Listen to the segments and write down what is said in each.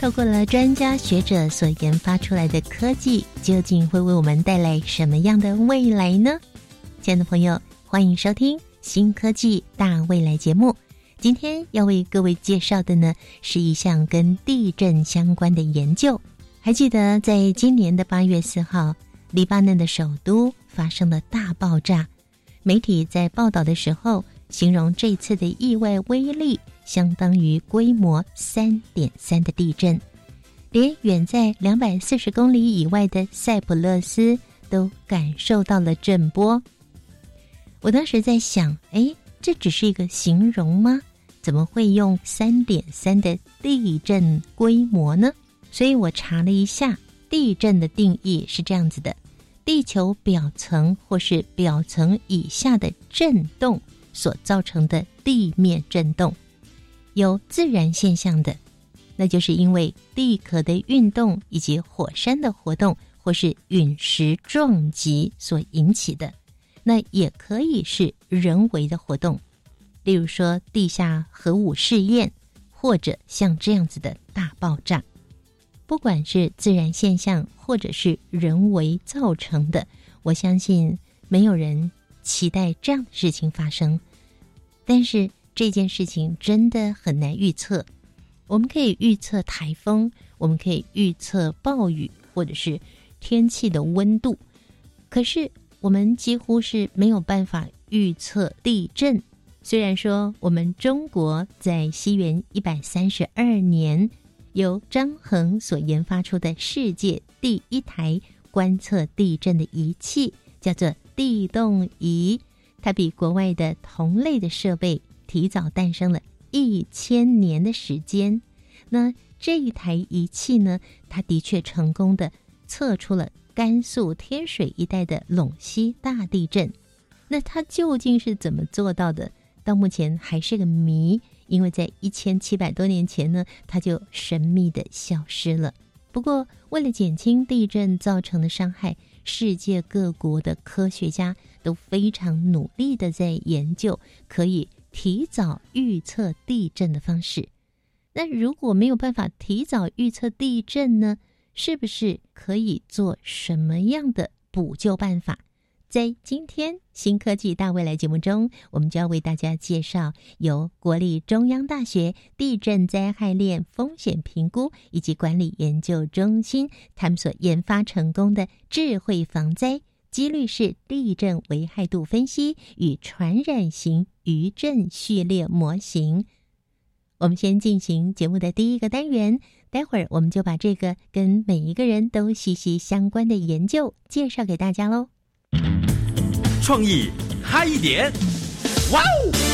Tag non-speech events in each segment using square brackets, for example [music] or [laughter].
透过了专家学者所研发出来的科技，究竟会为我们带来什么样的未来呢？亲爱的朋友，欢迎收听《新科技大未来》节目。今天要为各位介绍的呢，是一项跟地震相关的研究。还记得在今年的八月四号，黎巴嫩的首都发生了大爆炸。媒体在报道的时候，形容这次的意外威力。相当于规模三点三的地震，连远在两百四十公里以外的塞浦路斯都感受到了震波。我当时在想，哎，这只是一个形容吗？怎么会用三点三的地震规模呢？所以我查了一下，地震的定义是这样子的：地球表层或是表层以下的震动所造成的地面震动。有自然现象的，那就是因为地壳的运动以及火山的活动，或是陨石撞击所引起的。那也可以是人为的活动，例如说地下核武试验，或者像这样子的大爆炸。不管是自然现象，或者是人为造成的，我相信没有人期待这样的事情发生。但是。这件事情真的很难预测。我们可以预测台风，我们可以预测暴雨，或者是天气的温度。可是我们几乎是没有办法预测地震。虽然说我们中国在西元一百三十二年由张衡所研发出的世界第一台观测地震的仪器，叫做地动仪，它比国外的同类的设备。提早诞生了一千年的时间，那这一台仪器呢？它的确成功的测出了甘肃天水一带的陇西大地震。那它究竟是怎么做到的？到目前还是个谜，因为在一千七百多年前呢，它就神秘的消失了。不过，为了减轻地震造成的伤害，世界各国的科学家都非常努力的在研究可以。提早预测地震的方式，那如果没有办法提早预测地震呢？是不是可以做什么样的补救办法？在今天新科技大未来节目中，我们就要为大家介绍由国立中央大学地震灾害链风险评估以及管理研究中心他们所研发成功的智慧防灾。几率式地震危害度分析与传染型余震序列模型。我们先进行节目的第一个单元，待会儿我们就把这个跟每一个人都息息相关的研究介绍给大家喽。创意嗨一点，哇哦！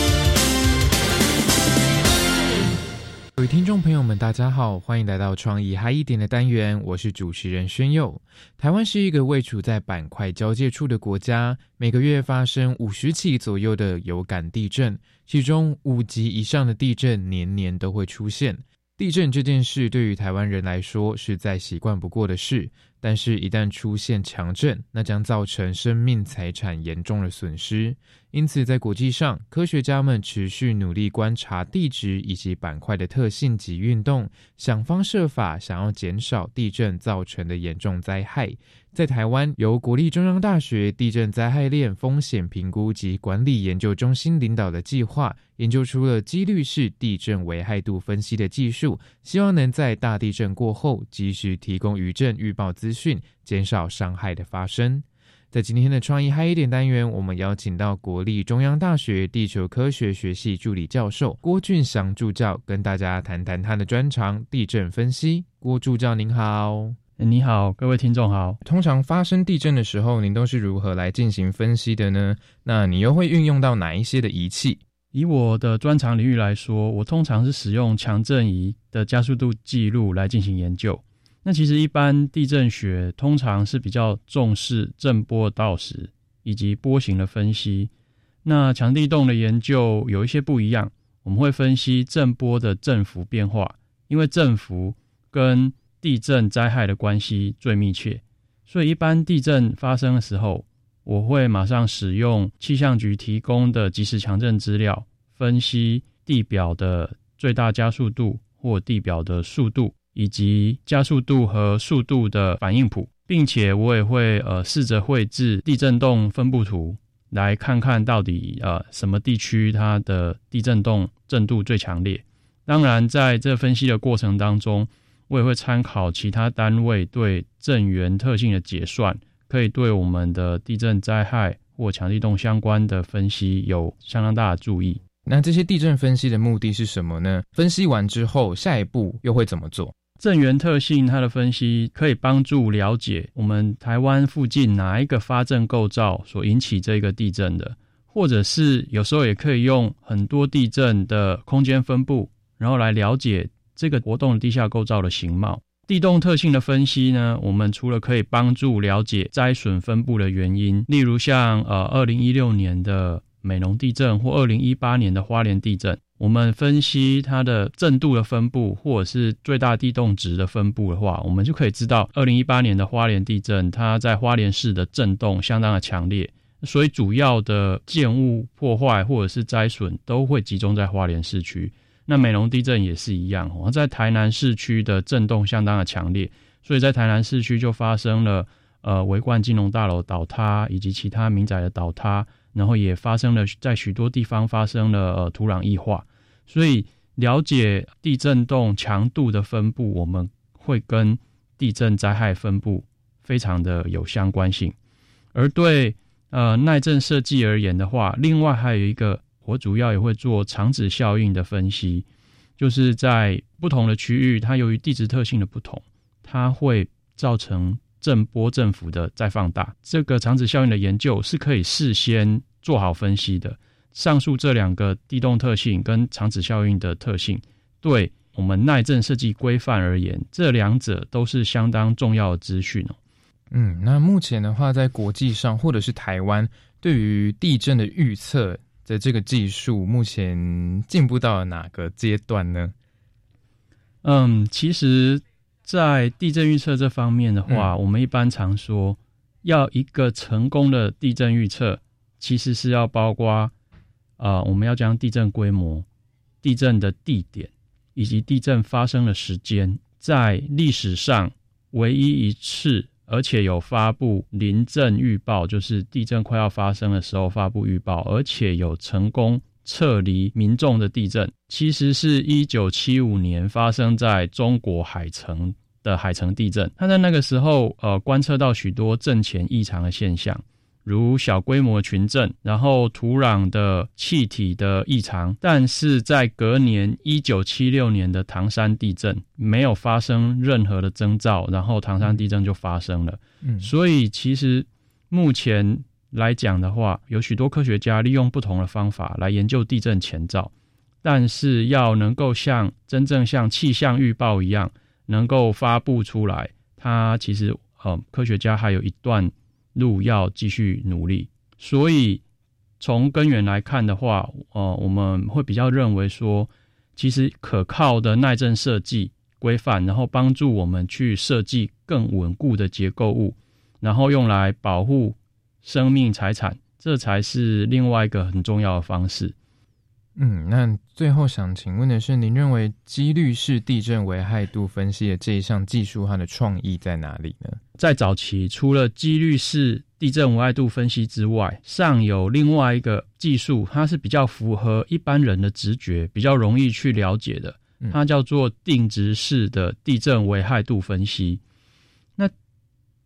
各位听众朋友们，大家好，欢迎来到创意嗨一点的单元，我是主持人宣佑。台湾是一个位处在板块交界处的国家，每个月发生五十起左右的有感地震，其中五级以上的地震年年都会出现。地震这件事对于台湾人来说是再习惯不过的事。但是，一旦出现强震，那将造成生命财产严重的损失。因此，在国际上，科学家们持续努力观察地质以及板块的特性及运动，想方设法想要减少地震造成的严重灾害。在台湾，由国立中央大学地震灾害链风险评估及管理研究中心领导的计划，研究出了几率式地震危害度分析的技术，希望能在大地震过后及时提供余震预报资讯，减少伤害的发生。在今天的创意嗨一点单元，我们邀请到国立中央大学地球科学学系助理教授郭俊祥助教，跟大家谈谈他的专长——地震分析。郭助教您好。你好，各位听众好。通常发生地震的时候，您都是如何来进行分析的呢？那你又会运用到哪一些的仪器？以我的专长领域来说，我通常是使用强震仪的加速度记录来进行研究。那其实一般地震学通常是比较重视震波的到时以及波形的分析。那强地动的研究有一些不一样，我们会分析震波的振幅变化，因为振幅跟地震灾害的关系最密切，所以一般地震发生的时候，我会马上使用气象局提供的即时强震资料，分析地表的最大加速度或地表的速度。以及加速度和速度的反应谱，并且我也会呃试着绘制地震动分布图，来看看到底呃什么地区它的地震动震度最强烈。当然，在这分析的过程当中，我也会参考其他单位对震源特性的解算，可以对我们的地震灾害或强地动相关的分析有相当大的注意。那这些地震分析的目的是什么呢？分析完之后，下一步又会怎么做？震源特性，它的分析可以帮助了解我们台湾附近哪一个发震构造所引起这个地震的，或者是有时候也可以用很多地震的空间分布，然后来了解这个活动地下构造的形貌。地动特性的分析呢，我们除了可以帮助了解灾损分布的原因，例如像呃二零一六年的美浓地震或二零一八年的花莲地震。我们分析它的震度的分布，或者是最大地动值的分布的话，我们就可以知道，二零一八年的花莲地震，它在花莲市的震动相当的强烈，所以主要的建物破坏或者是灾损都会集中在花莲市区。那美浓地震也是一样，在台南市区的震动相当的强烈，所以在台南市区就发生了呃维冠金融大楼倒塌以及其他民宅的倒塌。然后也发生了，在许多地方发生了呃土壤异化，所以了解地震动强度的分布，我们会跟地震灾害分布非常的有相关性。而对呃耐震设计而言的话，另外还有一个，我主要也会做长子效应的分析，就是在不同的区域，它由于地质特性的不同，它会造成。震波振幅的再放大，这个长子效应的研究是可以事先做好分析的。上述这两个地动特性跟长子效应的特性，对我们耐震设计规范而言，这两者都是相当重要的资讯哦。嗯，那目前的话，在国际上或者是台湾，对于地震的预测的这个技术，目前进步到了哪个阶段呢？嗯，其实。在地震预测这方面的话，我们一般常说，要一个成功的地震预测，其实是要包括，啊，我们要将地震规模、地震的地点以及地震发生的时间，在历史上唯一一次，而且有发布临震预报，就是地震快要发生的时候发布预报，而且有成功撤离民众的地震。其实是一九七五年发生在中国海城的海城地震，他在那个时候呃观测到许多震前异常的现象，如小规模群震，然后土壤的气体的异常。但是在隔年一九七六年的唐山地震没有发生任何的征兆，然后唐山地震就发生了。嗯，所以其实目前来讲的话，有许多科学家利用不同的方法来研究地震前兆。但是要能够像真正像气象预报一样能够发布出来，它其实呃科学家还有一段路要继续努力。所以从根源来看的话，呃我们会比较认为说，其实可靠的耐震设计规范，然后帮助我们去设计更稳固的结构物，然后用来保护生命财产，这才是另外一个很重要的方式。嗯，那最后想请问的是，您认为几率式地震危害度分析的这一项技术，它的创意在哪里呢？在早期，除了几率式地震危害度分析之外，尚有另外一个技术，它是比较符合一般人的直觉，比较容易去了解的，它叫做定值式的地震危害度分析。那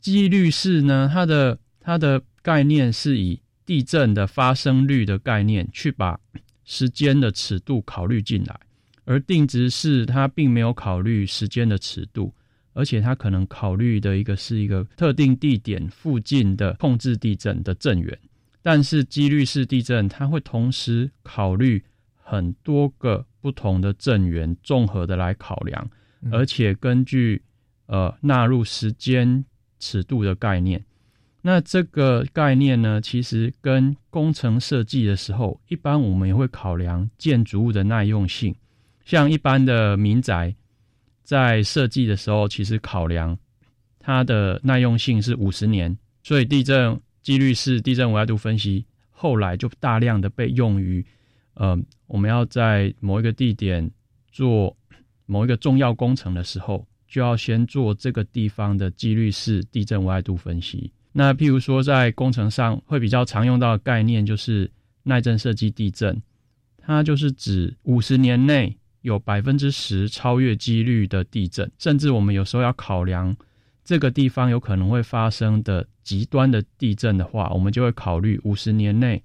几率式呢？它的它的概念是以地震的发生率的概念去把时间的尺度考虑进来，而定值是它并没有考虑时间的尺度，而且它可能考虑的一个是一个特定地点附近的控制地震的震源。但是几率式地震，它会同时考虑很多个不同的震源综合的来考量，而且根据呃纳入时间尺度的概念。那这个概念呢，其实跟工程设计的时候，一般我们也会考量建筑物的耐用性。像一般的民宅，在设计的时候，其实考量它的耐用性是五十年。所以地震几率式地震危害度分析，后来就大量的被用于，呃，我们要在某一个地点做某一个重要工程的时候，就要先做这个地方的几率式地震危害度分析。那譬如说，在工程上会比较常用到的概念就是耐震设计地震，它就是指五十年内有百分之十超越几率的地震，甚至我们有时候要考量这个地方有可能会发生的极端的地震的话，我们就会考虑五十年内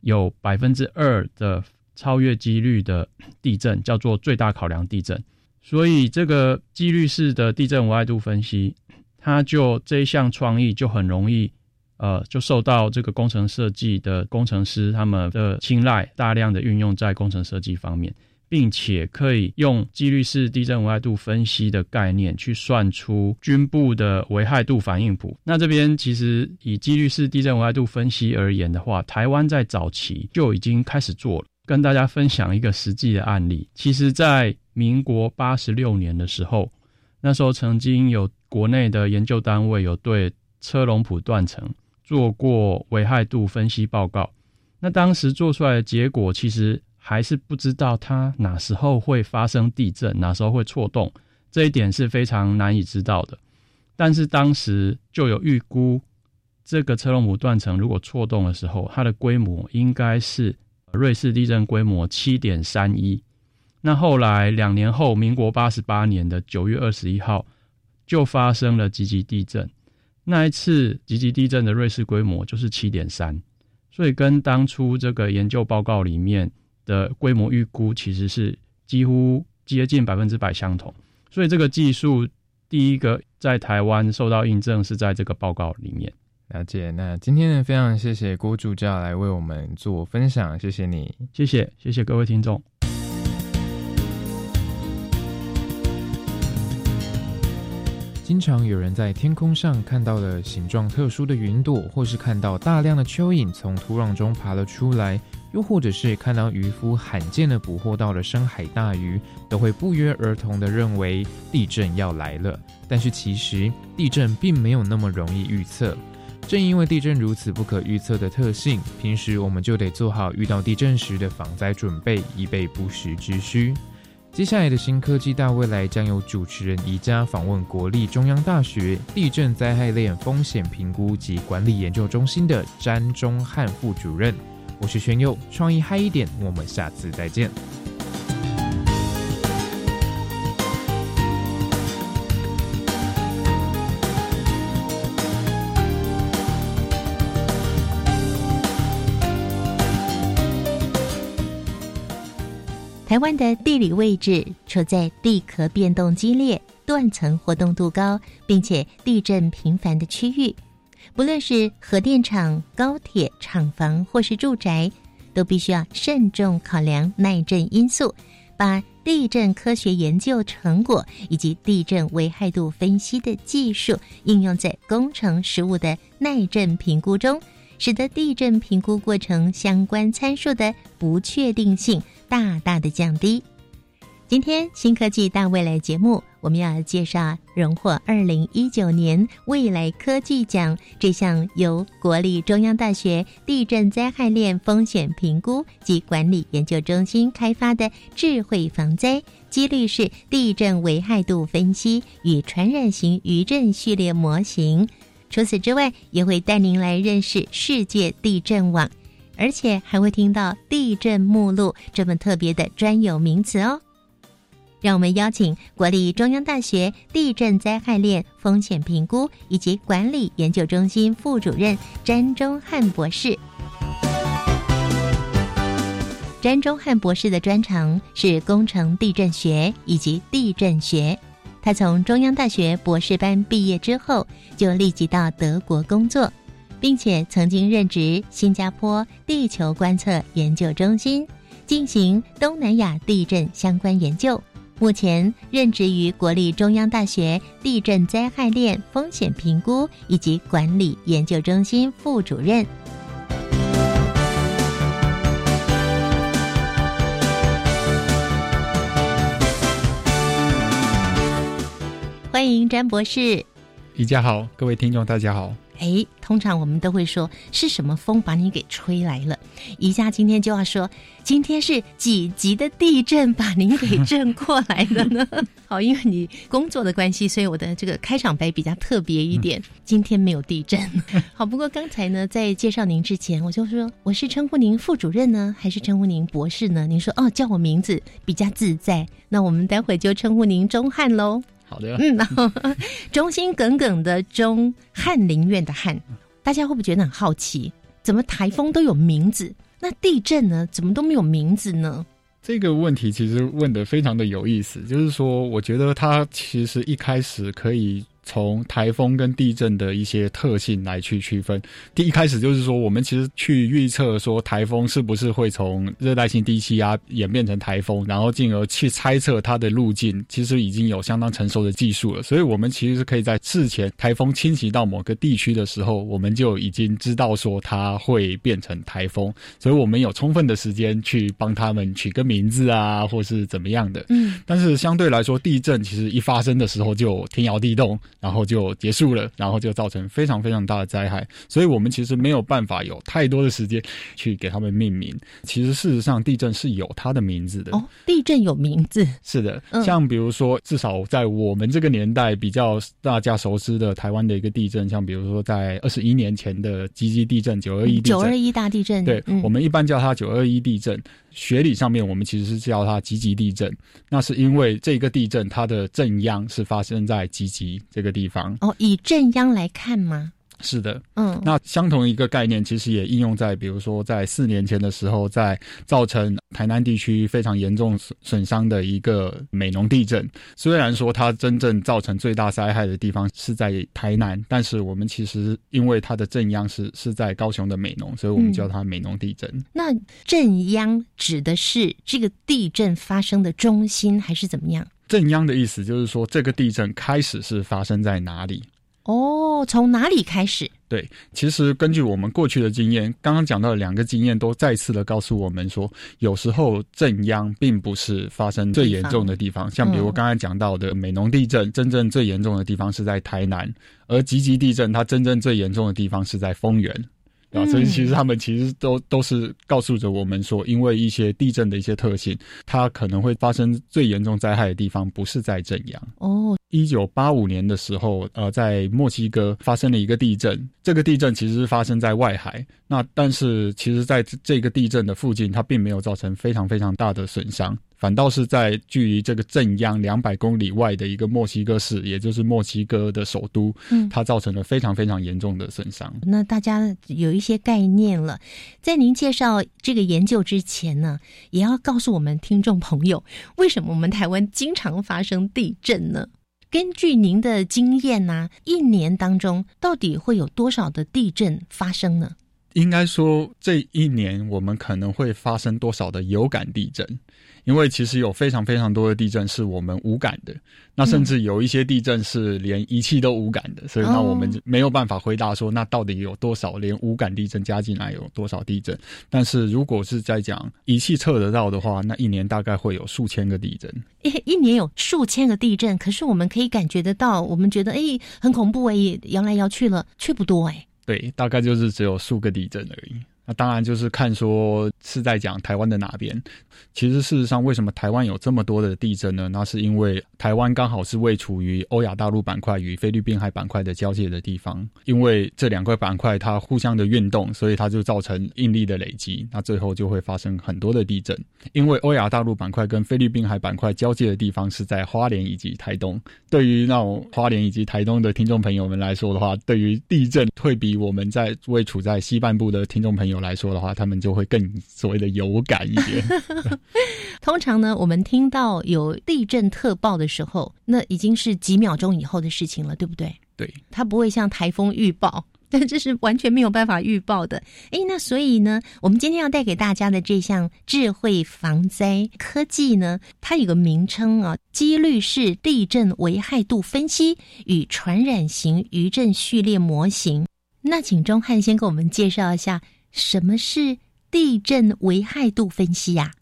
有百分之二的超越几率的地震，叫做最大考量地震。所以，这个几率式的地震危害度分析。他就这一项创意就很容易，呃，就受到这个工程设计的工程师他们的青睐，大量的运用在工程设计方面，并且可以用几率式地震危害度分析的概念去算出军部的危害度反应谱。那这边其实以几率式地震危害度分析而言的话，台湾在早期就已经开始做了。跟大家分享一个实际的案例，其实在民国八十六年的时候，那时候曾经有。国内的研究单位有对车龙普断层做过危害度分析报告，那当时做出来的结果其实还是不知道它哪时候会发生地震，哪时候会错动，这一点是非常难以知道的。但是当时就有预估，这个车龙埔断层如果错动的时候，它的规模应该是瑞士地震规模七点三一。那后来两年后，民国八十八年的九月二十一号。就发生了极级地震，那一次极级地震的瑞士规模就是七点三，所以跟当初这个研究报告里面的规模预估其实是几乎接近百分之百相同。所以这个技术第一个在台湾受到印证是在这个报告里面。了解。那今天呢，非常谢谢郭助教来为我们做分享，谢谢你，谢谢，谢谢各位听众。经常有人在天空上看到了形状特殊的云朵，或是看到大量的蚯蚓从土壤中爬了出来，又或者是看到渔夫罕见的捕获到了深海大鱼，都会不约而同的认为地震要来了。但是其实地震并没有那么容易预测。正因为地震如此不可预测的特性，平时我们就得做好遇到地震时的防灾准备，以备不时之需。接下来的新科技大未来将由主持人宜家访问国立中央大学地震灾害链风险评估及管理研究中心的詹中汉副主任。我是轩佑，创意嗨一点，我们下次再见。台湾的地理位置处在地壳变动激烈、断层活动度高，并且地震频繁的区域。不论是核电厂、高铁厂房或是住宅，都必须要慎重考量耐震因素，把地震科学研究成果以及地震危害度分析的技术应用在工程实务的耐震评估中，使得地震评估过程相关参数的不确定性。大大的降低。今天新科技大未来节目，我们要介绍荣获二零一九年未来科技奖这项由国立中央大学地震灾害链风险评估及管理研究中心开发的智慧防灾几率式地震危害度分析与传染型余震序列模型。除此之外，也会带您来认识世界地震网。而且还会听到地震目录这么特别的专有名词哦。让我们邀请国立中央大学地震灾害链风险评估以及管理研究中心副主任詹忠汉博士。詹忠汉博士的专长是工程地震学以及地震学。他从中央大学博士班毕业之后，就立即到德国工作。并且曾经任职新加坡地球观测研究中心、进行东南亚地震相关研究。目前任职于国立中央大学地震灾害链风险评估以及管理研究中心副主任。欢迎詹博士。宜家好，各位听众大家好。哎，通常我们都会说是什么风把你给吹来了？宜家今天就要说，今天是几级的地震把您给震过来的呢？[laughs] 好，因为你工作的关系，所以我的这个开场白比较特别一点。今天没有地震。好，不过刚才呢，在介绍您之前，我就说我是称呼您副主任呢，还是称呼您博士呢？您说哦，叫我名字比较自在。那我们待会就称呼您钟汉喽。好的，嗯，然后 [laughs] 忠心耿耿的忠翰林院的翰，大家会不会觉得很好奇？怎么台风都有名字，那地震呢？怎么都没有名字呢？这个问题其实问的非常的有意思，就是说，我觉得他其实一开始可以。从台风跟地震的一些特性来去区分。第一开始就是说，我们其实去预测说台风是不是会从热带性低气压演变成台风，然后进而去猜测它的路径，其实已经有相当成熟的技术了。所以，我们其实是可以在事前台风侵袭到某个地区的时候，我们就已经知道说它会变成台风，所以我们有充分的时间去帮他们取个名字啊，或是怎么样的。嗯。但是相对来说，地震其实一发生的时候就天摇地动。然后就结束了，然后就造成非常非常大的灾害，所以我们其实没有办法有太多的时间去给他们命名。其实事实上，地震是有它的名字的。哦，地震有名字？是的，像比如说，至少在我们这个年代比较大家熟知的台湾的一个地震，像比如说在二十一年前的吉吉地震、九二一九二一大地震，对我们一般叫它九二一地震。学理上面，我们其实是叫它积极地震，那是因为这个地震它的震央是发生在积极这个地方。哦，以震央来看吗？是的，嗯，那相同一个概念，其实也应用在，比如说在四年前的时候，在造成台南地区非常严重损损伤的一个美浓地震。虽然说它真正造成最大灾害的地方是在台南，但是我们其实因为它的震央是是在高雄的美浓，所以我们叫它美浓地震。那震央指的是这个地震发生的中心，还是怎么样？震央的意思就是说，这个地震开始是发生在哪里？哦，从哪里开始？对，其实根据我们过去的经验，刚刚讲到的两个经验都再次的告诉我们说，有时候震央并不是发生最严重的地方。像比如刚才讲到的美浓地震，真正最严重的地方是在台南；而吉吉地震，它真正最严重的地方是在丰原。啊，所以其实他们其实都都是告诉着我们说，因为一些地震的一些特性，它可能会发生最严重灾害的地方不是在震央。哦，一九八五年的时候，呃，在墨西哥发生了一个地震，这个地震其实是发生在外海。那但是其实在这个地震的附近，它并没有造成非常非常大的损伤。反倒是在距离这个镇央两百公里外的一个墨西哥市，也就是墨西哥的首都，嗯，它造成了非常非常严重的损伤。那大家有一些概念了，在您介绍这个研究之前呢，也要告诉我们听众朋友，为什么我们台湾经常发生地震呢？根据您的经验呢，一年当中到底会有多少的地震发生呢？应该说，这一年我们可能会发生多少的有感地震？因为其实有非常非常多的地震是我们无感的，那甚至有一些地震是连仪器都无感的，所以那我们没有办法回答说，那到底有多少连无感地震加进来有多少地震？但是如果是在讲仪器测得到的话，那一年大概会有数千个地震。一一年有数千个地震，可是我们可以感觉得到，我们觉得哎很恐怖哎，摇来摇去了，却不多哎。对，大概就是只有数个地震而已。那当然就是看说是在讲台湾的哪边。其实事实上，为什么台湾有这么多的地震呢？那是因为台湾刚好是位处于欧亚大陆板块与菲律宾海板块的交界的地方。因为这两块板块它互相的运动，所以它就造成应力的累积，那最后就会发生很多的地震。因为欧亚大陆板块跟菲律宾海板块交界的地方是在花莲以及台东。对于那种花莲以及台东的听众朋友们来说的话，对于地震会比我们在位处在西半部的听众朋友来说的话，他们就会更所谓的有感一点。[laughs] [laughs] 通常呢，我们听到有地震特报的时候，那已经是几秒钟以后的事情了，对不对？对，它不会像台风预报。[laughs] 但这是完全没有办法预报的。诶，那所以呢，我们今天要带给大家的这项智慧防灾科技呢，它有个名称啊，几率式地震危害度分析与传染型余震序列模型。那请钟汉先给我们介绍一下，什么是地震危害度分析呀？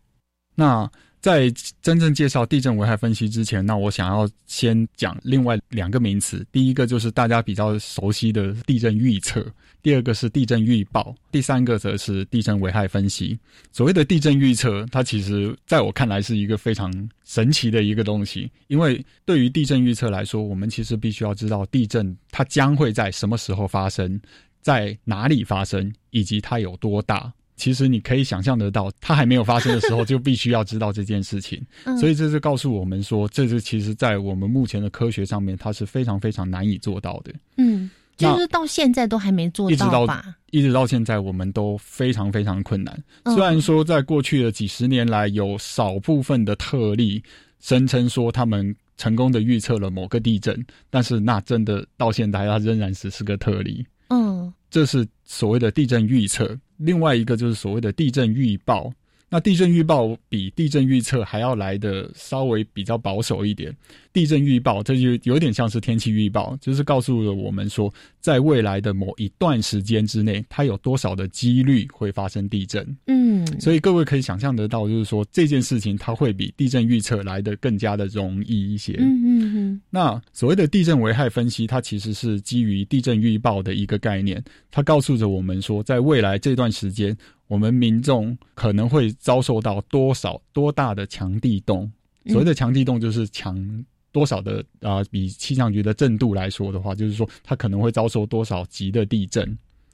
那。在真正介绍地震危害分析之前，那我想要先讲另外两个名词。第一个就是大家比较熟悉的地震预测，第二个是地震预报，第三个则是地震危害分析。所谓的地震预测，它其实在我看来是一个非常神奇的一个东西，因为对于地震预测来说，我们其实必须要知道地震它将会在什么时候发生，在哪里发生，以及它有多大。其实你可以想象得到，它还没有发生的时候，就必须要知道这件事情。[laughs] 所以这是告诉我们说，这是其实在我们目前的科学上面，它是非常非常难以做到的。嗯，就是到现在都还没做到吧？一直到现在，我们都非常非常困难。虽然说在过去的几十年来，有少部分的特例声称说他们成功的预测了某个地震，但是那真的到现在，它仍然只是个特例。嗯，这是所谓的地震预测。另外一个就是所谓的地震预报。那地震预报比地震预测还要来的稍微比较保守一点。地震预报这就有点像是天气预报，就是告诉了我们说，在未来的某一段时间之内，它有多少的几率会发生地震。嗯，所以各位可以想象得到，就是说这件事情它会比地震预测来的更加的容易一些。嗯嗯嗯。那所谓的地震危害分析，它其实是基于地震预报的一个概念，它告诉着我们说，在未来这段时间。我们民众可能会遭受到多少多大的强地动？所谓的强地动就是强多少的啊？比气象局的震度来说的话，就是说它可能会遭受多少级的地震。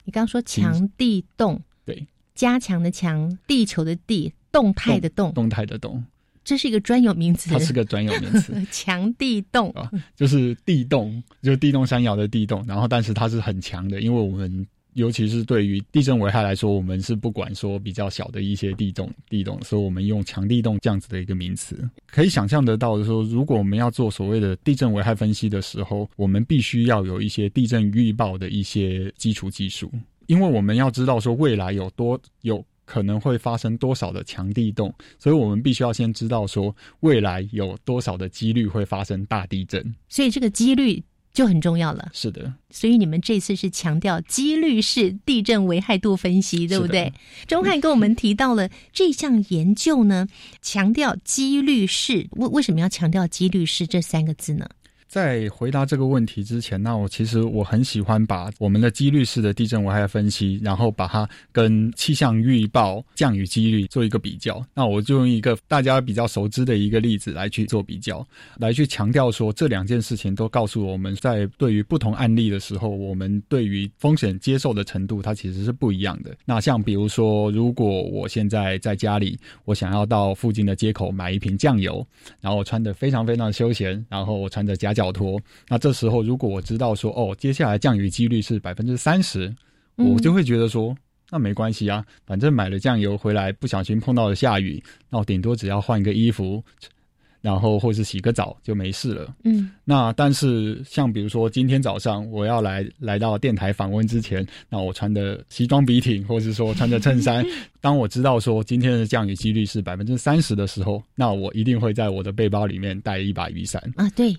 你刚刚说强地动，对，加强的强，地球的地，动态的动，动态的动，这是一个专有名词。它是个专有名词，[laughs] 强地动啊，就是地动，就是地动山摇的地动，然后但是它是很强的，因为我们。尤其是对于地震危害来说，我们是不管说比较小的一些地动地动，所以我们用强地动这样子的一个名词，可以想象得到的说，如果我们要做所谓的地震危害分析的时候，我们必须要有一些地震预报的一些基础技术，因为我们要知道说未来有多有可能会发生多少的强地动，所以我们必须要先知道说未来有多少的几率会发生大地震，所以这个几率。就很重要了，是的。所以你们这次是强调几率式地震危害度分析，对不对？钟汉跟我们提到了这项研究呢，强调几率式。为为什么要强调几率式这三个字呢？在回答这个问题之前，那我其实我很喜欢把我们的几率式的地震危害分析，然后把它跟气象预报降雨几率做一个比较。那我就用一个大家比较熟知的一个例子来去做比较，来去强调说这两件事情都告诉我们在对于不同案例的时候，我们对于风险接受的程度它其实是不一样的。那像比如说，如果我现在在家里，我想要到附近的街口买一瓶酱油，然后我穿的非常非常休闲，然后我穿着夹。脚托，那这时候如果我知道说哦，接下来降雨几率是百分之三十，我就会觉得说那没关系啊，反正买了酱油回来，不小心碰到了下雨，那我顶多只要换一个衣服，然后或是洗个澡就没事了。嗯，那但是像比如说今天早上我要来来到电台访问之前，那我穿的西装笔挺，或者是说穿着衬衫，[laughs] 当我知道说今天的降雨几率是百分之三十的时候，那我一定会在我的背包里面带一把雨伞啊，对。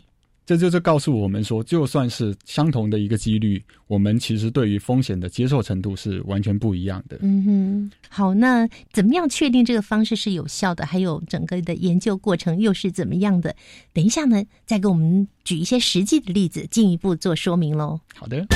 这就是告诉我们说，就算是相同的一个几率，我们其实对于风险的接受程度是完全不一样的。嗯哼，好，那怎么样确定这个方式是有效的？还有整个的研究过程又是怎么样的？等一下呢，再给我们举一些实际的例子，进一步做说明喽。好的。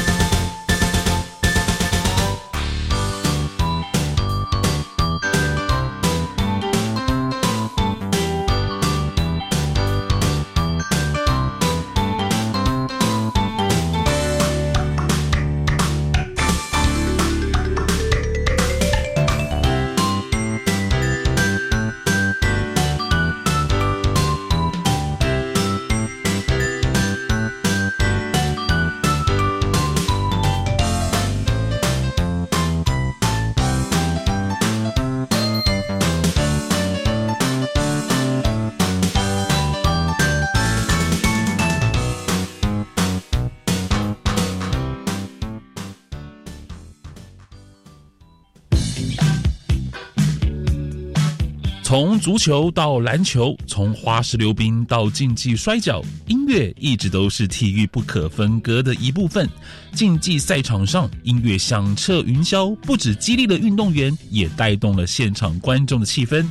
从足球到篮球，从花式溜冰到竞技摔跤，音乐一直都是体育不可分割的一部分。竞技赛场上，音乐响彻云霄，不止激励了运动员，也带动了现场观众的气氛。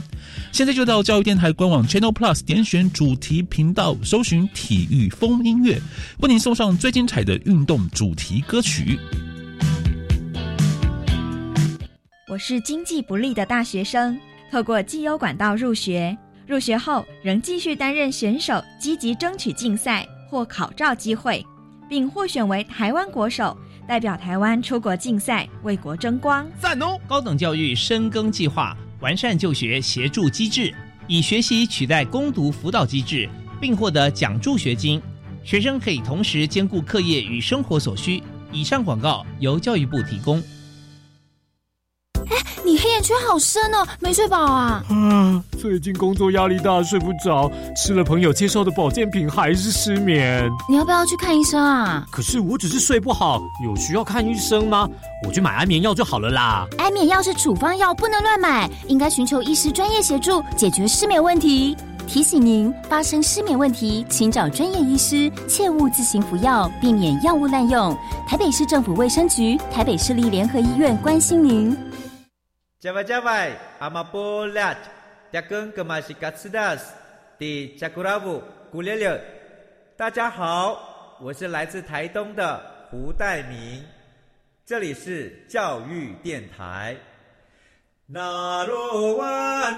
现在就到教育电台官网 Channel Plus 点选主题频道，搜寻“体育风音乐”，为您送上最精彩的运动主题歌曲。我是经济不利的大学生。透过绩优管道入学，入学后仍继续担任选手，积极争取竞赛或考照机会，并获选为台湾国手，代表台湾出国竞赛，为国争光。赞哦！高等教育深耕计划完善就学协助机制，以学习取代攻读辅导机制，并获得奖助学金，学生可以同时兼顾课业与生活所需。以上广告由教育部提供。你黑眼圈好深哦，没睡饱啊？啊，最近工作压力大，睡不着，吃了朋友介绍的保健品还是失眠。你要不要去看医生啊？可是我只是睡不好，有需要看医生吗？我去买安眠药就好了啦。安眠药是处方药，不能乱买，应该寻求医师专业协助解决失眠问题。提醒您，发生失眠问题，请找专业医师，切勿自行服药，避免药物滥用。台北市政府卫生局、台北市立联合医院关心您。加外加外，阿玛波拉，扎根格玛西卡斯达斯，迪加古拉布古列列。大家好，我是来自台东的胡代明，这里是教育电台。那罗哇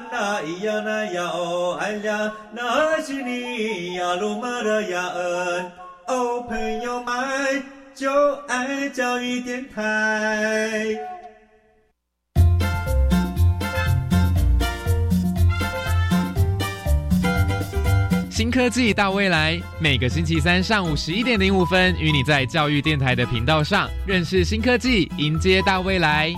那咿呀那呀哦哎呀，那是你呀鲁玛的呀恩哦，朋友们就爱教育电台。新科技大未来，每个星期三上午十一点零五分，与你在教育电台的频道上认识新科技，迎接大未来。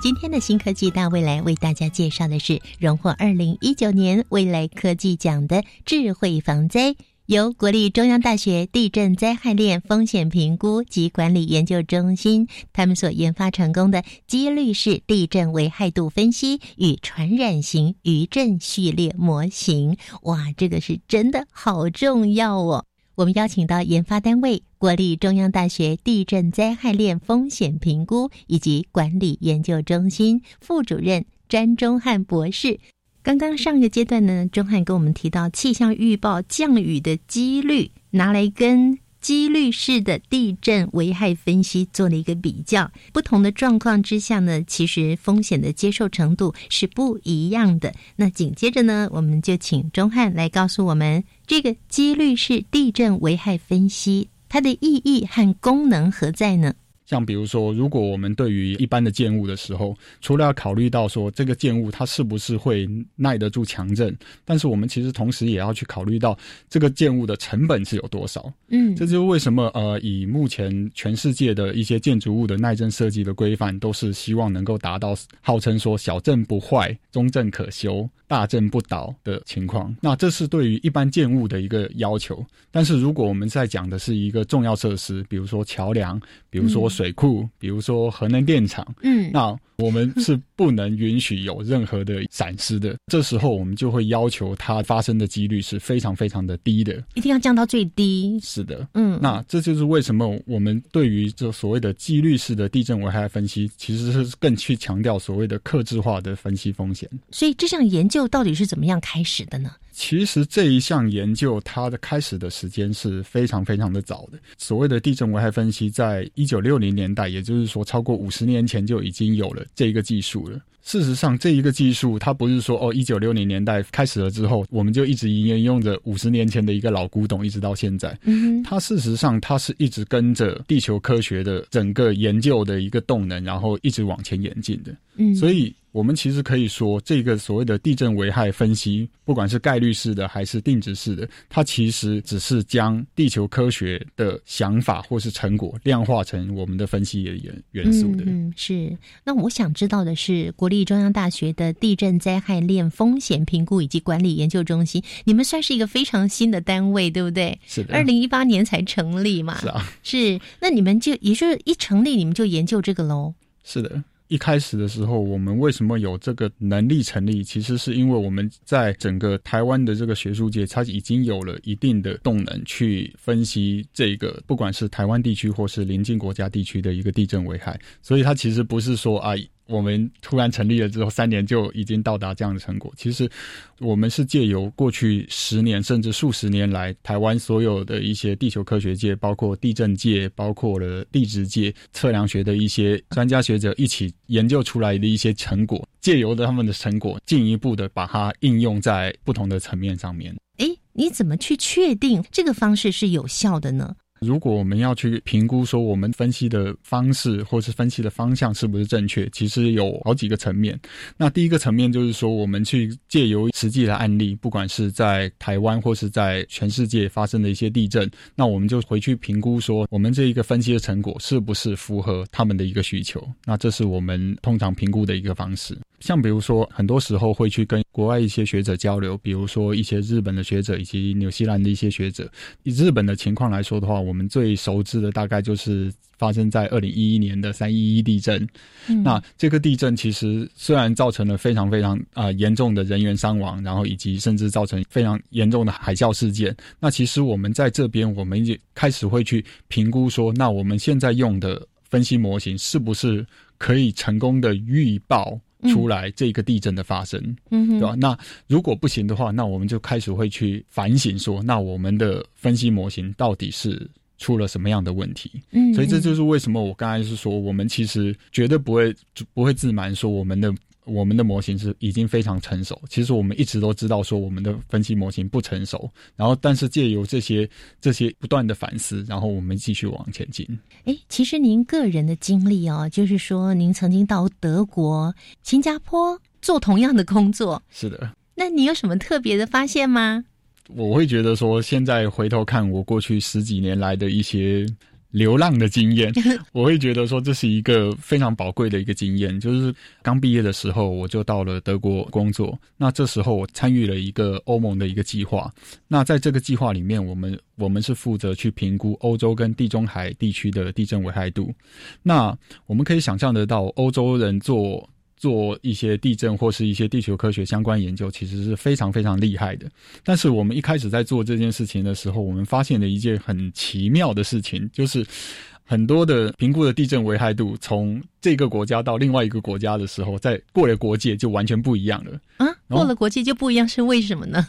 今天的新科技大未来为大家介绍的是荣获二零一九年未来科技奖的智慧防灾。由国立中央大学地震灾害链风险评估及管理研究中心他们所研发成功的几率式地震危害度分析与传染型余震序列模型，哇，这个是真的好重要哦！我们邀请到研发单位国立中央大学地震灾害链风险评估以及管理研究中心副主任詹忠汉博士。刚刚上一个阶段呢，钟汉跟我们提到气象预报降雨的几率，拿来跟几率式的地震危害分析做了一个比较。不同的状况之下呢，其实风险的接受程度是不一样的。那紧接着呢，我们就请钟汉来告诉我们，这个几率式地震危害分析它的意义和功能何在呢？像比如说，如果我们对于一般的建物的时候，除了要考虑到说这个建物它是不是会耐得住强震，但是我们其实同时也要去考虑到这个建物的成本是有多少。嗯，这就是为什么呃，以目前全世界的一些建筑物的耐震设计的规范，都是希望能够达到号称说小震不坏、中震可修、大震不倒的情况。那这是对于一般建物的一个要求。但是如果我们在讲的是一个重要设施，比如说桥梁，比如说水库，比如说核能电厂，嗯，那我们是不能允许有任何的闪失的。这时候我们就会要求它发生的几率是非常非常的低的，一定要降到最低。是的，嗯，那这就是为什么我们对于这所谓的几率式的地震危害分析，其实是更去强调所谓的克制化的分析风险。所以这项研究到底是怎么样开始的呢？其实这一项研究它的开始的时间是非常非常的早的。所谓的地震危害分析，在一九六零年代，也就是说超过五十年前就已经有了这一个技术了。事实上，这一个技术它不是说哦，一九六零年代开始了之后，我们就一直沿用着五十年前的一个老古董，一直到现在。嗯，它事实上它是一直跟着地球科学的整个研究的一个动能，然后一直往前演进的。嗯，所以。我们其实可以说，这个所谓的地震危害分析，不管是概率式的还是定值式的，它其实只是将地球科学的想法或是成果量化成我们的分析元元素的。嗯，是。那我想知道的是，国立中央大学的地震灾害链风险评估以及管理研究中心，你们算是一个非常新的单位，对不对？是的。二零一八年才成立嘛？是啊。是。那你们就也就是一成立，你们就研究这个喽？是的。一开始的时候，我们为什么有这个能力成立？其实是因为我们在整个台湾的这个学术界，它已经有了一定的动能去分析这个，不管是台湾地区或是邻近国家地区的一个地震危害。所以它其实不是说啊。我们突然成立了之后，三年就已经到达这样的成果。其实，我们是借由过去十年甚至数十年来，台湾所有的一些地球科学界，包括地震界，包括了地质界、测量学的一些专家学者一起研究出来的一些成果，借由的他们的成果，进一步的把它应用在不同的层面上面。哎，你怎么去确定这个方式是有效的呢？如果我们要去评估说我们分析的方式或是分析的方向是不是正确，其实有好几个层面。那第一个层面就是说，我们去借由实际的案例，不管是在台湾或是在全世界发生的一些地震，那我们就回去评估说，我们这一个分析的成果是不是符合他们的一个需求。那这是我们通常评估的一个方式。像比如说，很多时候会去跟国外一些学者交流，比如说一些日本的学者以及纽西兰的一些学者。以日本的情况来说的话，我们最熟知的大概就是发生在二零一一年的三一一地震。那这个地震其实虽然造成了非常非常啊严重的人员伤亡，然后以及甚至造成非常严重的海啸事件。那其实我们在这边，我们也开始会去评估说，那我们现在用的分析模型是不是可以成功的预报。出来这个地震的发生，嗯，对吧？那如果不行的话，那我们就开始会去反省，说那我们的分析模型到底是出了什么样的问题？嗯，所以这就是为什么我刚才是说，我们其实绝对不会不会自满说我们的。我们的模型是已经非常成熟。其实我们一直都知道说我们的分析模型不成熟，然后但是借由这些这些不断的反思，然后我们继续往前进。哎，其实您个人的经历哦，就是说您曾经到德国、新加坡做同样的工作。是的。那你有什么特别的发现吗？我会觉得说，现在回头看我过去十几年来的一些。流浪的经验，[laughs] 我会觉得说这是一个非常宝贵的一个经验。就是刚毕业的时候，我就到了德国工作。那这时候我参与了一个欧盟的一个计划。那在这个计划里面，我们我们是负责去评估欧洲跟地中海地区的地震危害度。那我们可以想象得到，欧洲人做。做一些地震或是一些地球科学相关研究，其实是非常非常厉害的。但是我们一开始在做这件事情的时候，我们发现了一件很奇妙的事情，就是很多的评估的地震危害度，从这个国家到另外一个国家的时候，在过了国界就完全不一样了。啊，过了国界就不一样，是为什么呢？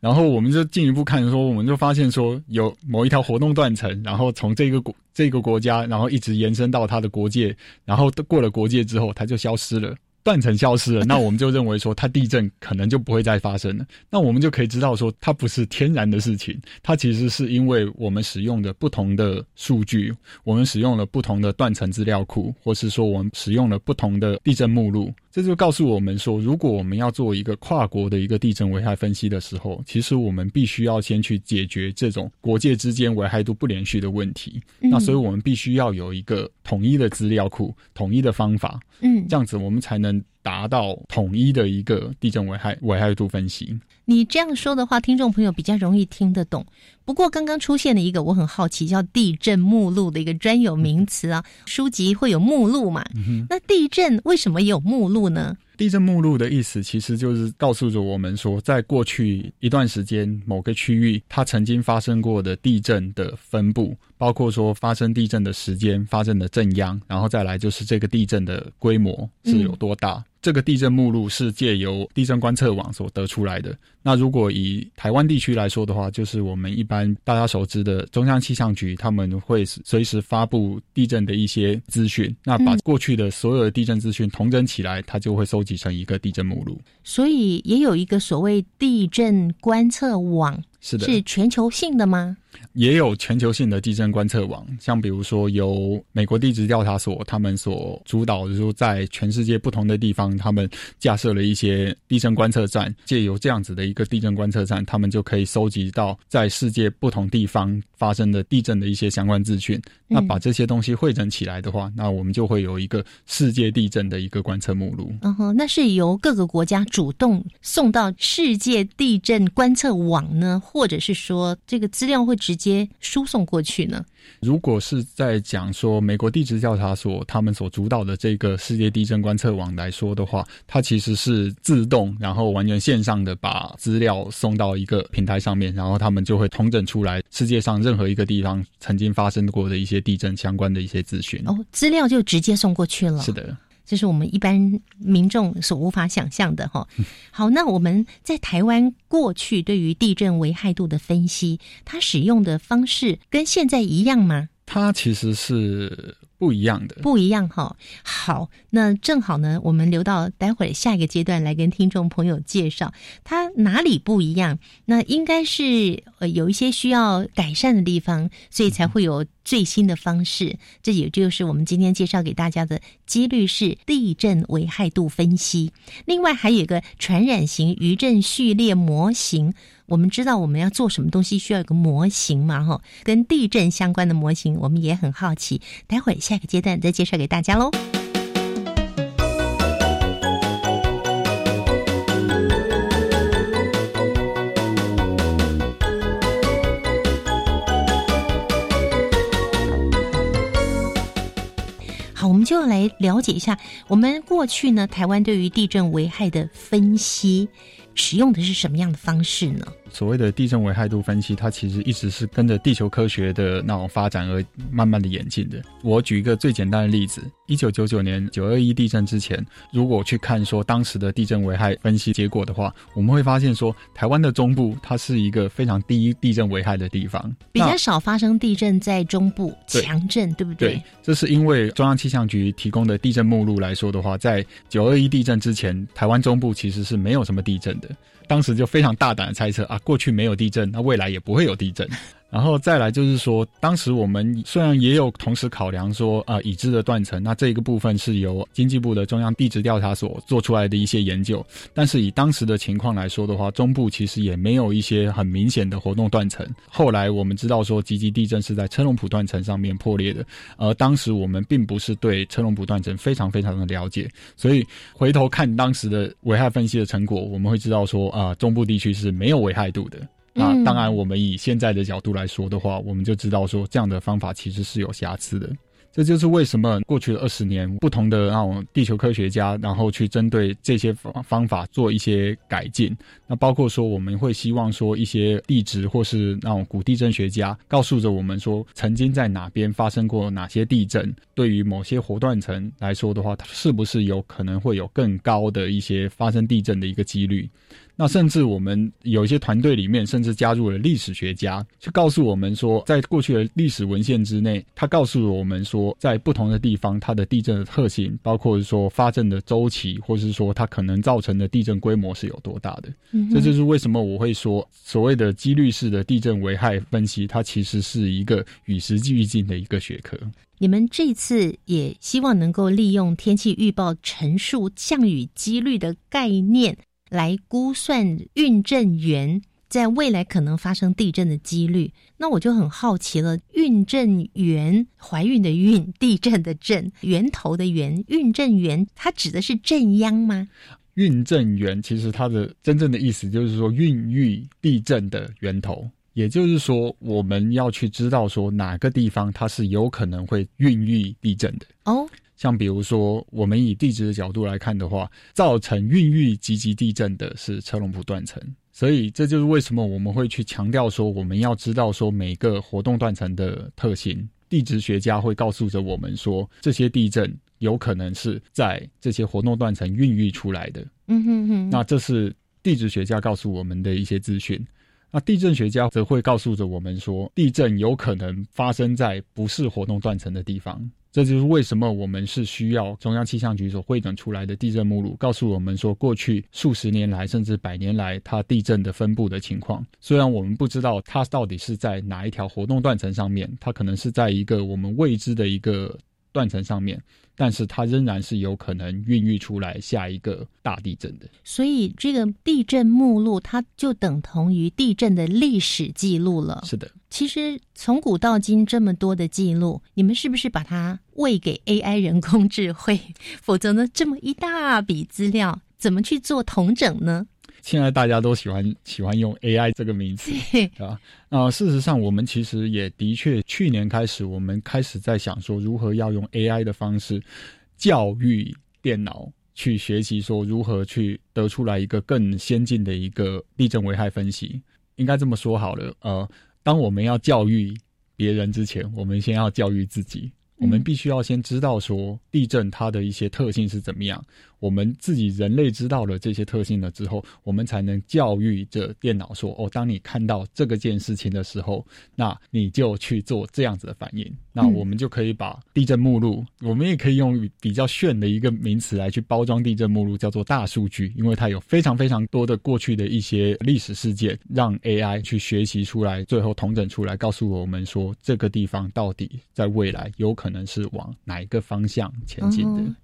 然后我们就进一步看，说我们就发现说，有某一条活动断层，然后从这个国这个国家，然后一直延伸到它的国界，然后过了国界之后，它就消失了。断层消失了，那我们就认为说它地震可能就不会再发生了。那我们就可以知道说它不是天然的事情，它其实是因为我们使用的不同的数据，我们使用了不同的断层资料库，或是说我们使用了不同的地震目录。这就告诉我们说，如果我们要做一个跨国的一个地震危害分析的时候，其实我们必须要先去解决这种国界之间危害度不连续的问题。那所以我们必须要有一个统一的资料库、统一的方法，嗯，这样子我们才能达到统一的一个地震危害危害度分析。你这样说的话，听众朋友比较容易听得懂。不过刚刚出现了一个我很好奇，叫地震目录的一个专有名词啊，书籍会有目录嘛？那地震为什么有目录呢？地震目录的意思其实就是告诉着我们说，在过去一段时间某个区域它曾经发生过的地震的分布，包括说发生地震的时间、发生的震央，然后再来就是这个地震的规模是有多大。这个地震目录是借由地震观测网所得出来的。那如果以台湾地区来说的话，就是我们一般大家熟知的中央气象局，他们会随时发布地震的一些资讯。那把过去的所有的地震资讯统整起来，它就会收集成一个地震目录。所以也有一个所谓地震观测网。是的，是全球性的吗？也有全球性的地震观测网，像比如说由美国地质调查所他们所主导的，说在全世界不同的地方，他们架设了一些地震观测站，借由这样子的一个地震观测站，他们就可以收集到在世界不同地方发生的地震的一些相关资讯。那把这些东西汇整起来的话，那我们就会有一个世界地震的一个观测目录。嗯哼，那是由各个国家主动送到世界地震观测网呢？或者是说这个资料会直接输送过去呢？如果是在讲说美国地质调查所他们所主导的这个世界地震观测网来说的话，它其实是自动然后完全线上的把资料送到一个平台上面，然后他们就会统整出来世界上任何一个地方曾经发生过的一些地震相关的一些资讯。哦，资料就直接送过去了。是的。这是我们一般民众所无法想象的哈。好，那我们在台湾过去对于地震危害度的分析，它使用的方式跟现在一样吗？它其实是不一样的，不一样哈。好，那正好呢，我们留到待会儿下一个阶段来跟听众朋友介绍它哪里不一样。那应该是呃有一些需要改善的地方，所以才会有。最新的方式，这也就是我们今天介绍给大家的几率式地震危害度分析。另外还有一个传染型余震序列模型。我们知道我们要做什么东西需要有个模型嘛？哈，跟地震相关的模型，我们也很好奇。待会儿下个阶段再介绍给大家喽。我们就要来了解一下，我们过去呢，台湾对于地震危害的分析，使用的是什么样的方式呢？所谓的地震危害度分析，它其实一直是跟着地球科学的那种发展而慢慢的演进的。我举一个最简单的例子：一九九九年九二一地震之前，如果去看说当时的地震危害分析结果的话，我们会发现说，台湾的中部它是一个非常低地震危害的地方，比较少发生地震在中部强震，对不对？对，这是因为中央气象局提供的地震目录来说的话，在九二一地震之前，台湾中部其实是没有什么地震的。的。当时就非常大胆的猜测啊，过去没有地震，那未来也不会有地震。[laughs] 然后再来就是说，当时我们虽然也有同时考量说，呃，已知的断层，那这一个部分是由经济部的中央地质调查所做出来的一些研究，但是以当时的情况来说的话，中部其实也没有一些很明显的活动断层。后来我们知道说，积极地震是在车龙埔断层上面破裂的，而当时我们并不是对车龙埔断层非常非常的了解，所以回头看当时的危害分析的成果，我们会知道说，啊，中部地区是没有危害度的。那当然，我们以现在的角度来说的话，我们就知道说这样的方法其实是有瑕疵的。这就是为什么过去的二十年，不同的那种地球科学家，然后去针对这些方方法做一些改进。那包括说，我们会希望说，一些地质或是那种古地震学家告诉着我们说，曾经在哪边发生过哪些地震，对于某些活断层来说的话，它是不是有可能会有更高的一些发生地震的一个几率？那甚至我们有一些团队里面，甚至加入了历史学家，去告诉我们说，在过去的历史文献之内，他告诉了我们说，在不同的地方，它的地震的特性，包括说发震的周期，或是说它可能造成的地震规模是有多大的。这就是为什么我会说，所谓的几率式的地震危害分析，它其实是一个与时俱进的一个学科。你们这次也希望能够利用天气预报陈述降雨几率的概念。来估算运震源在未来可能发生地震的几率，那我就很好奇了。运震源，怀孕的孕，地震的震，源头的源，运震源，它指的是震央吗？运震源其实它的真正的意思就是说孕育地震的源头，也就是说我们要去知道说哪个地方它是有可能会孕育地震的哦。像比如说，我们以地质的角度来看的话，造成孕育积极地震的是车龙埔断层，所以这就是为什么我们会去强调说，我们要知道说每个活动断层的特性。地质学家会告诉着我们说，这些地震有可能是在这些活动断层孕育出来的。嗯哼哼，那这是地质学家告诉我们的一些资讯。那地震学家则会告诉着我们说，地震有可能发生在不是活动断层的地方。这就是为什么我们是需要中央气象局所汇总出来的地震目录，告诉我们说，过去数十年来甚至百年来，它地震的分布的情况。虽然我们不知道它到底是在哪一条活动断层上面，它可能是在一个我们未知的一个断层上面。但是它仍然是有可能孕育出来下一个大地震的，所以这个地震目录它就等同于地震的历史记录了。是的，其实从古到今这么多的记录，你们是不是把它喂给 AI 人工智慧？[laughs] 否则呢，这么一大笔资料怎么去做统整呢？现在大家都喜欢喜欢用 AI 这个名词，啊。那事实上，我们其实也的确，去年开始，我们开始在想说，如何要用 AI 的方式教育电脑去学习，说如何去得出来一个更先进的一个地震危害分析。应该这么说好了，呃，当我们要教育别人之前，我们先要教育自己。我们必须要先知道说地震它的一些特性是怎么样。我们自己人类知道了这些特性了之后，我们才能教育着电脑说：哦，当你看到这个件事情的时候，那你就去做这样子的反应。那我们就可以把地震目录，我们也可以用比较炫的一个名词来去包装地震目录，叫做大数据，因为它有非常非常多的过去的一些历史事件，让 AI 去学习出来，最后统整出来，告诉我们说这个地方到底在未来有可能是往哪一个方向前进的。嗯，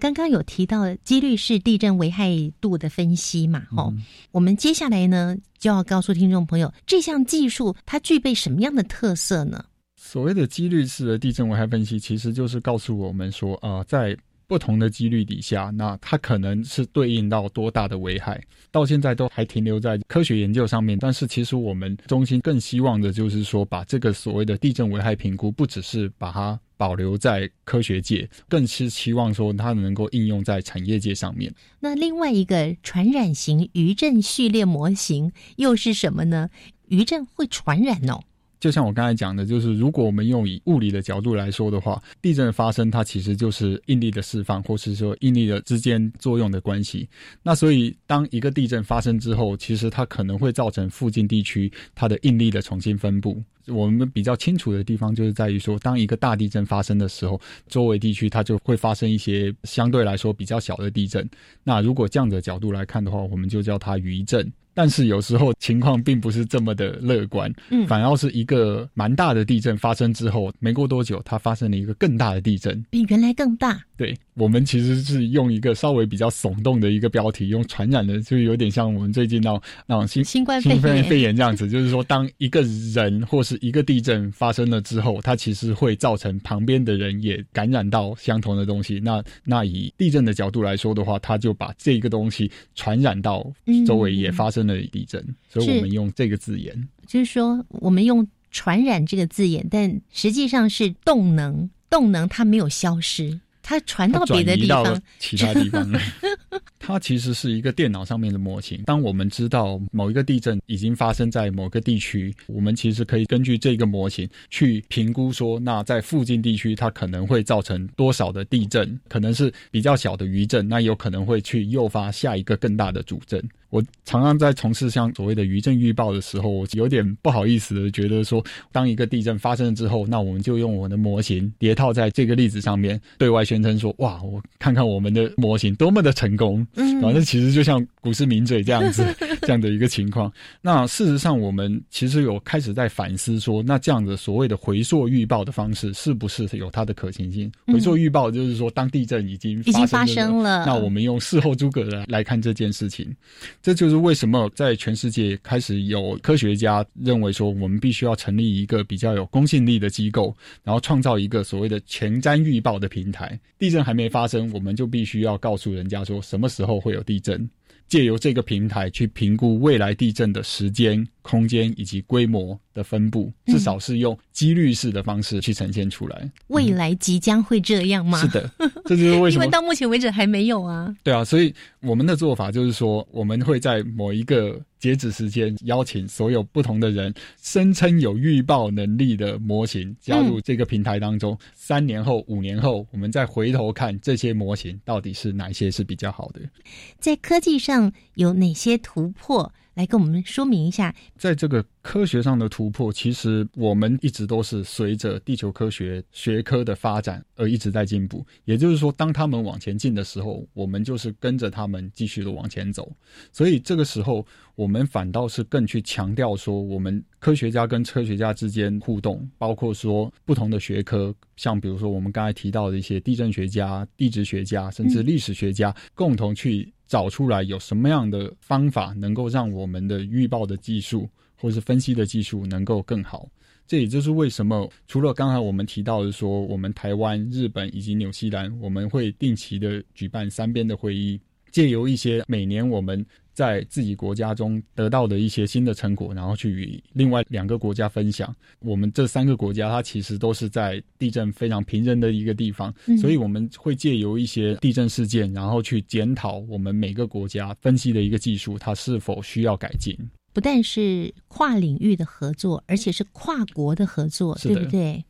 刚刚有提到几率是地震危害度的分析嘛？吼，我们接下来呢就要告诉听众朋友，这项技术它具备什么样的特色呢？所谓的几率式的地震危害分析，其实就是告诉我们说，啊，在不同的几率底下，那它可能是对应到多大的危害，到现在都还停留在科学研究上面。但是，其实我们中心更希望的就是说，把这个所谓的地震危害评估，不只是把它。保留在科学界，更是期望说它能够应用在产业界上面。那另外一个传染型余震序列模型又是什么呢？余震会传染哦。就像我刚才讲的，就是如果我们用以物理的角度来说的话，地震发生它其实就是应力的释放，或是说应力的之间作用的关系。那所以当一个地震发生之后，其实它可能会造成附近地区它的应力的重新分布。我们比较清楚的地方就是在于说，当一个大地震发生的时候，周围地区它就会发生一些相对来说比较小的地震。那如果这样的角度来看的话，我们就叫它余震。但是有时候情况并不是这么的乐观，嗯，反而是一个蛮大的地震发生之后，没过多久，它发生了一个更大的地震，比原来更大。对我们其实是用一个稍微比较耸动的一个标题，用传染的，就有点像我们最近那那种新新冠肺炎肺炎这样子，就是说，当一个人或是一个地震发生了之后，它其实会造成旁边的人也感染到相同的东西。那那以地震的角度来说的话，它就把这个东西传染到周围也发生了地震，所以我们用这个字眼，就是说我们用传染这个字眼，但实际上是动能，动能它没有消失。它传到别的地方，其他地方。[laughs] 它其实是一个电脑上面的模型。当我们知道某一个地震已经发生在某个地区，我们其实可以根据这个模型去评估说，那在附近地区它可能会造成多少的地震，可能是比较小的余震，那有可能会去诱发下一个更大的主震。我常常在从事像所谓的余震预报的时候，我有点不好意思的觉得说，当一个地震发生了之后，那我们就用我们的模型叠套在这个例子上面，对外宣称说，哇，我看看我们的模型多么的成功。嗯，反正其实就像股市名嘴这样子 [laughs] 这样的一个情况。那事实上，我们其实有开始在反思说，那这样的所谓的回溯预报的方式，是不是有它的可行性？回溯预报就是说，当地震已经已经发生了，那我们用事后诸葛来来看这件事情。这就是为什么在全世界开始有科学家认为说，我们必须要成立一个比较有公信力的机构，然后创造一个所谓的前瞻预报的平台。地震还没发生，我们就必须要告诉人家说什么时候会有地震，借由这个平台去评估未来地震的时间、空间以及规模。的分布至少是用几率式的方式去呈现出来。未来即将会这样吗？是的，这就是为什么。[laughs] 因为到目前为止还没有啊。对啊，所以我们的做法就是说，我们会在某一个截止时间邀请所有不同的人，声称有预报能力的模型加入这个平台当中。三年后、五年后，我们再回头看这些模型到底是哪些是比较好的。在科技上有哪些突破？来跟我们说明一下，在这个科学上的突破，其实我们一直都是随着地球科学学科的发展而一直在进步。也就是说，当他们往前进的时候，我们就是跟着他们继续的往前走。所以这个时候，我们反倒是更去强调说，我们科学家跟科学家之间互动，包括说不同的学科，像比如说我们刚才提到的一些地震学家、地质学家，甚至历史学家，共同去。找出来有什么样的方法能够让我们的预报的技术或是分析的技术能够更好？这也就是为什么除了刚才我们提到的说，我们台湾、日本以及纽西兰，我们会定期的举办三边的会议，借由一些每年我们在自己国家中得到的一些新的成果，然后去与另外两个国家分享。我们这三个国家，它其实都是在地震非常频仍的一个地方，所以我们会借由一些地震事件，然后去检讨我们每个国家分析的一个技术，它是否需要改进。不但是跨领域的合作，而且是跨国的合作，对不对？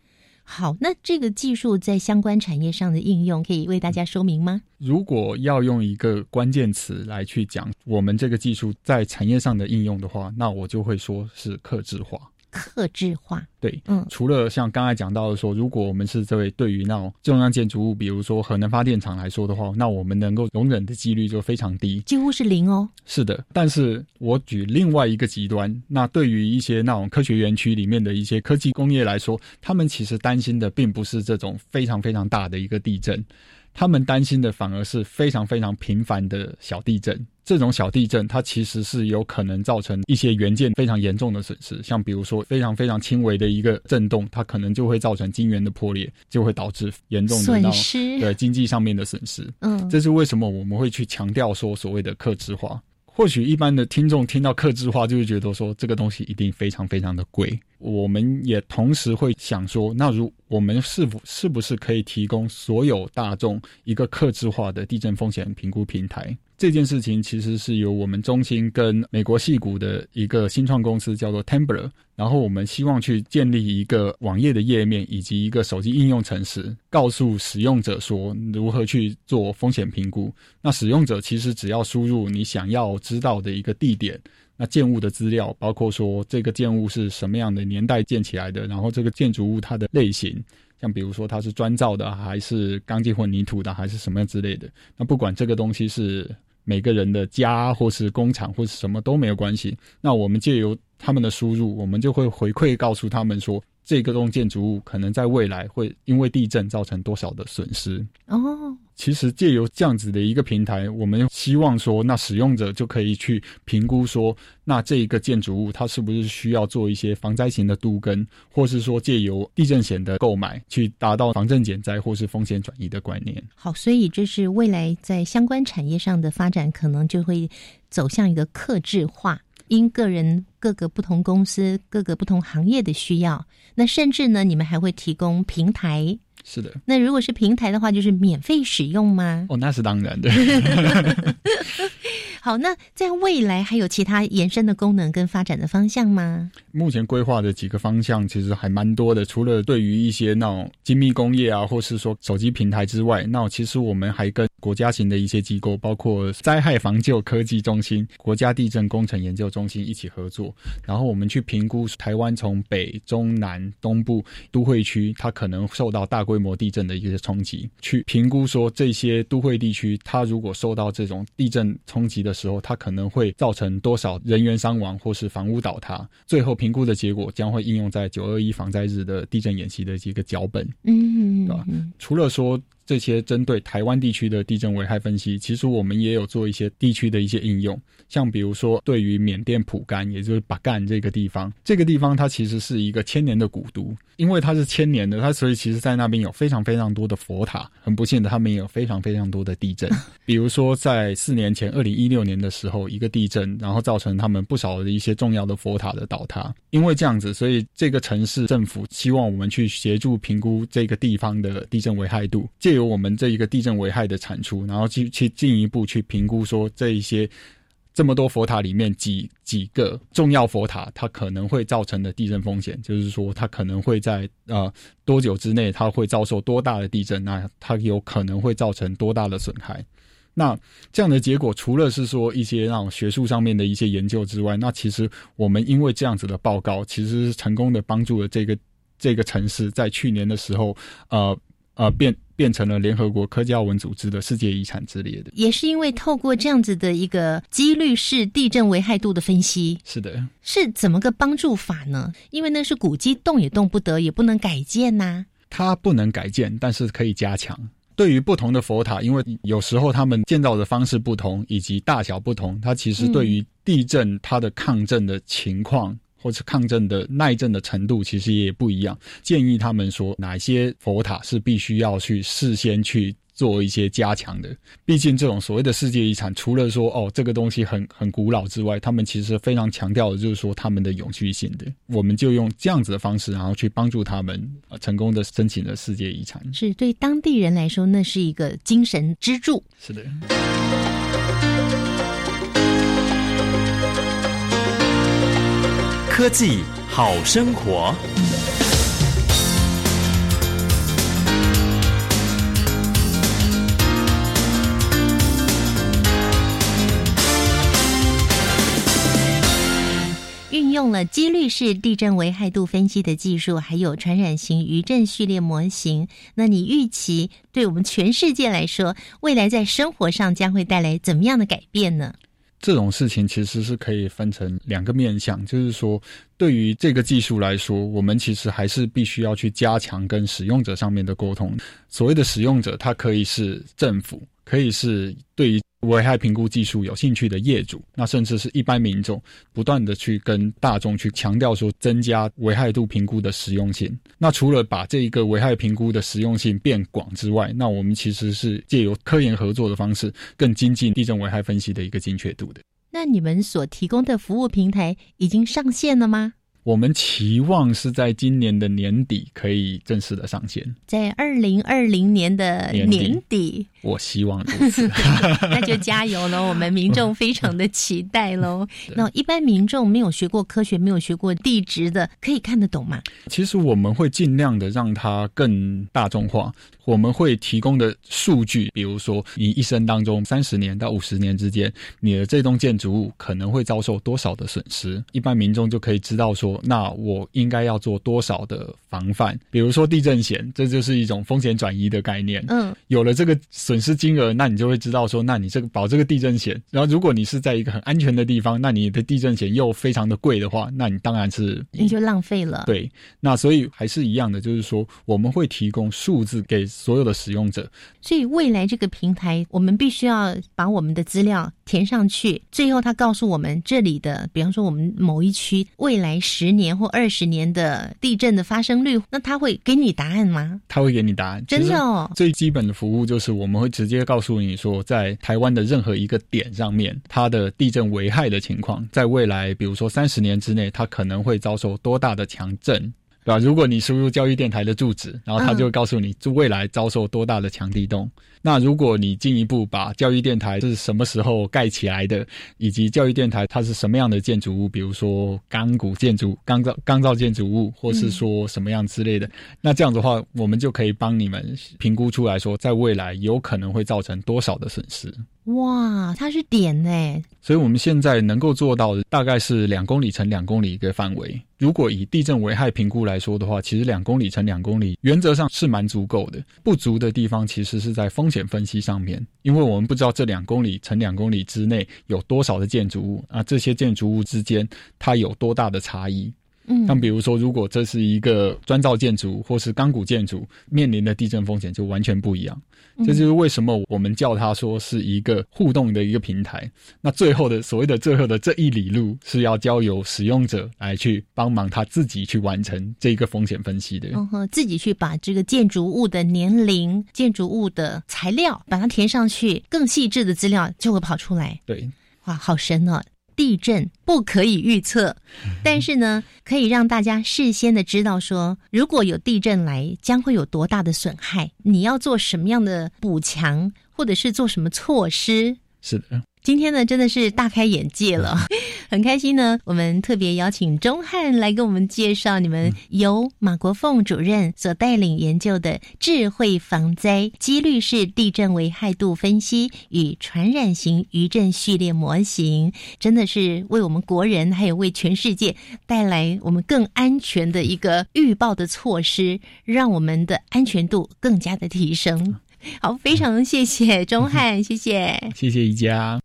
好，那这个技术在相关产业上的应用，可以为大家说明吗？如果要用一个关键词来去讲我们这个技术在产业上的应用的话，那我就会说是克制化。克制化，对，嗯，除了像刚才讲到的说，如果我们是这位对于那种重要建筑物，比如说核能发电厂来说的话，那我们能够容忍的几率就非常低，几乎是零哦。是的，但是我举另外一个极端，那对于一些那种科学园区里面的一些科技工业来说，他们其实担心的并不是这种非常非常大的一个地震。他们担心的反而是非常非常频繁的小地震。这种小地震，它其实是有可能造成一些元件非常严重的损失。像比如说非常非常轻微的一个震动，它可能就会造成晶圆的破裂，就会导致严重的损失，对经济上面的损失。嗯，这是为什么我们会去强调说所谓的克制化。或许一般的听众听到克制化，就会觉得说这个东西一定非常非常的贵。我们也同时会想说，那如我们是否是不是可以提供所有大众一个克制化的地震风险评估平台？这件事情其实是由我们中心跟美国戏谷的一个新创公司叫做 Tembler，然后我们希望去建立一个网页的页面以及一个手机应用程式，告诉使用者说如何去做风险评估。那使用者其实只要输入你想要知道的一个地点，那建物的资料，包括说这个建物是什么样的年代建起来的，然后这个建筑物它的类型。像比如说它是砖造的，还是钢筋混凝土的，还是什么之类的。那不管这个东西是每个人的家，或是工厂，或是什么都没有关系。那我们借由他们的输入，我们就会回馈告诉他们说。这个栋建筑物可能在未来会因为地震造成多少的损失？哦，其实借由这样子的一个平台，我们希望说，那使用者就可以去评估说，那这一个建筑物它是不是需要做一些防灾型的杜根，或是说借由地震险的购买去达到防震减灾或是风险转移的观念。好，所以这是未来在相关产业上的发展，可能就会走向一个克制化。因个人、各个不同公司、各个不同行业的需要，那甚至呢，你们还会提供平台。是的。那如果是平台的话，就是免费使用吗？哦，那是当然的。[laughs] [laughs] 好，那在未来还有其他延伸的功能跟发展的方向吗？目前规划的几个方向其实还蛮多的，除了对于一些那种精密工业啊，或是说手机平台之外，那其实我们还跟国家型的一些机构，包括灾害防救科技中心、国家地震工程研究中心一起合作，然后我们去评估台湾从北、中、南、东部都会区，它可能受到大规模地震的一些冲击，去评估说这些都会地区，它如果受到这种地震冲击的。时候，它可能会造成多少人员伤亡，或是房屋倒塌？最后评估的结果将会应用在九二一防灾日的地震演习的一个脚本，嗯，对吧？除了说。这些针对台湾地区的地震危害分析，其实我们也有做一些地区的一些应用，像比如说对于缅甸蒲甘，也就是巴干这个地方，这个地方它其实是一个千年的古都，因为它是千年的，它所以其实在那边有非常非常多的佛塔。很不幸的，他们也有非常非常多的地震，[laughs] 比如说在四年前，二零一六年的时候，一个地震，然后造成他们不少的一些重要的佛塔的倒塌。因为这样子，所以这个城市政府希望我们去协助评估这个地方的地震危害度。由我们这一个地震危害的产出，然后去去进一步去评估说这一些这么多佛塔里面几几个重要佛塔，它可能会造成的地震风险，就是说它可能会在呃多久之内它会遭受多大的地震，那它有可能会造成多大的损害。那这样的结果，除了是说一些那种学术上面的一些研究之外，那其实我们因为这样子的报告，其实是成功的帮助了这个这个城市在去年的时候，呃。呃，变变成了联合国科教文组织的世界遗产之列的，也是因为透过这样子的一个几率式地震危害度的分析，是的，是怎么个帮助法呢？因为那是古迹，动也动不得，也不能改建呐。它不能改建，但是可以加强。对于不同的佛塔，因为有时候他们建造的方式不同，以及大小不同，它其实对于地震它的抗震的情况。或者抗震的耐震的程度其实也不一样，建议他们说哪些佛塔是必须要去事先去做一些加强的。毕竟这种所谓的世界遗产，除了说哦这个东西很 [laughs] 很古老之外，他们其实非常强调的就是说他们的永续性的。我们就用这样子的方式，然后去帮助他们成功的申请了世界遗产。是对当地人来说，那是一个精神支柱。是的。科技好生活。运用了几率式地震危害度分析的技术，还有传染型余震序列模型。那你预期对我们全世界来说，未来在生活上将会带来怎么样的改变呢？这种事情其实是可以分成两个面向，就是说，对于这个技术来说，我们其实还是必须要去加强跟使用者上面的沟通。所谓的使用者，它可以是政府，可以是对于。危害评估技术有兴趣的业主，那甚至是一般民众，不断的去跟大众去强调说，增加危害度评估的实用性。那除了把这一个危害评估的实用性变广之外，那我们其实是借由科研合作的方式，更精进地震危害分析的一个精确度的。那你们所提供的服务平台已经上线了吗？我们期望是在今年的年底可以正式的上线，在二零二零年的年底，我希望如此，[laughs] 那就加油喽！我们民众非常的期待喽。[laughs] 那一般民众没有学过科学、没有学过地质的，可以看得懂吗？其实我们会尽量的让它更大众化。我们会提供的数据，比如说你一生当中三十年到五十年之间，你的这栋建筑物可能会遭受多少的损失，一般民众就可以知道说，那我应该要做多少的防范。比如说地震险，这就是一种风险转移的概念。嗯，有了这个损失金额，那你就会知道说，那你这个保这个地震险，然后如果你是在一个很安全的地方，那你的地震险又非常的贵的话，那你当然是你就浪费了。对，那所以还是一样的，就是说我们会提供数字给。所有的使用者，所以未来这个平台，我们必须要把我们的资料填上去。最后，他告诉我们这里的，比方说我们某一区未来十年或二十年的地震的发生率，那他会给你答案吗？他会给你答案，真的哦。最基本的服务就是我们会直接告诉你说，在台湾的任何一个点上面，它的地震危害的情况，在未来，比如说三十年之内，它可能会遭受多大的强震。对吧？如果你输入教育电台的住址，然后他就会告诉你，就未来遭受多大的强地动。那如果你进一步把教育电台是什么时候盖起来的，以及教育电台它是什么样的建筑物，比如说钢骨建筑、钢造钢造建筑物，或是说什么样之类的，那这样的话，我们就可以帮你们评估出来说，在未来有可能会造成多少的损失。哇，它是点呢，所以我们现在能够做到的大概是两公里乘两公里一个范围。如果以地震危害评估来说的话，其实两公里乘两公里原则上是蛮足够的。不足的地方其实是在风险分析上面，因为我们不知道这两公里乘两公里之内有多少的建筑物啊，这些建筑物之间它有多大的差异。嗯，像比如说，如果这是一个砖造建筑或是钢骨建筑，面临的地震风险就完全不一样。这就是为什么我们叫它说是一个互动的一个平台。那最后的所谓的最后的这一里路，是要交由使用者来去帮忙他自己去完成这一个风险分析的。嗯哼，自己去把这个建筑物的年龄、建筑物的材料把它填上去，更细致的资料就会跑出来。对，哇，好神哦！地震不可以预测，但是呢，可以让大家事先的知道说，如果有地震来，将会有多大的损害，你要做什么样的补强，或者是做什么措施。是的。今天呢，真的是大开眼界了，[laughs] 很开心呢。我们特别邀请钟汉来给我们介绍你们由马国凤主任所带领研究的智慧防灾几率式地震危害度分析与传染型余震序列模型，真的是为我们国人还有为全世界带来我们更安全的一个预报的措施，让我们的安全度更加的提升。[laughs] 好，非常谢谢 [laughs] 钟汉，谢谢，谢谢宜家。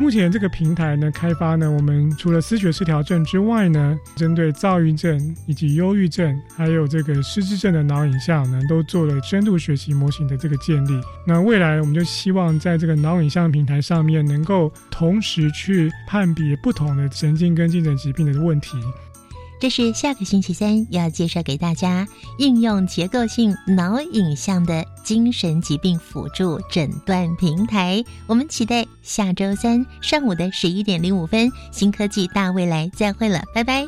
目前这个平台呢，开发呢，我们除了思觉失调症之外呢，针对躁郁症以及忧郁症，还有这个失智症的脑影像呢，都做了深度学习模型的这个建立。那未来我们就希望在这个脑影像平台上面，能够同时去判别不同的神经跟精神疾病的问题。这是下个星期三要介绍给大家应用结构性脑影像的精神疾病辅助诊断平台。我们期待下周三上午的十一点零五分，新科技大未来再会了，拜拜。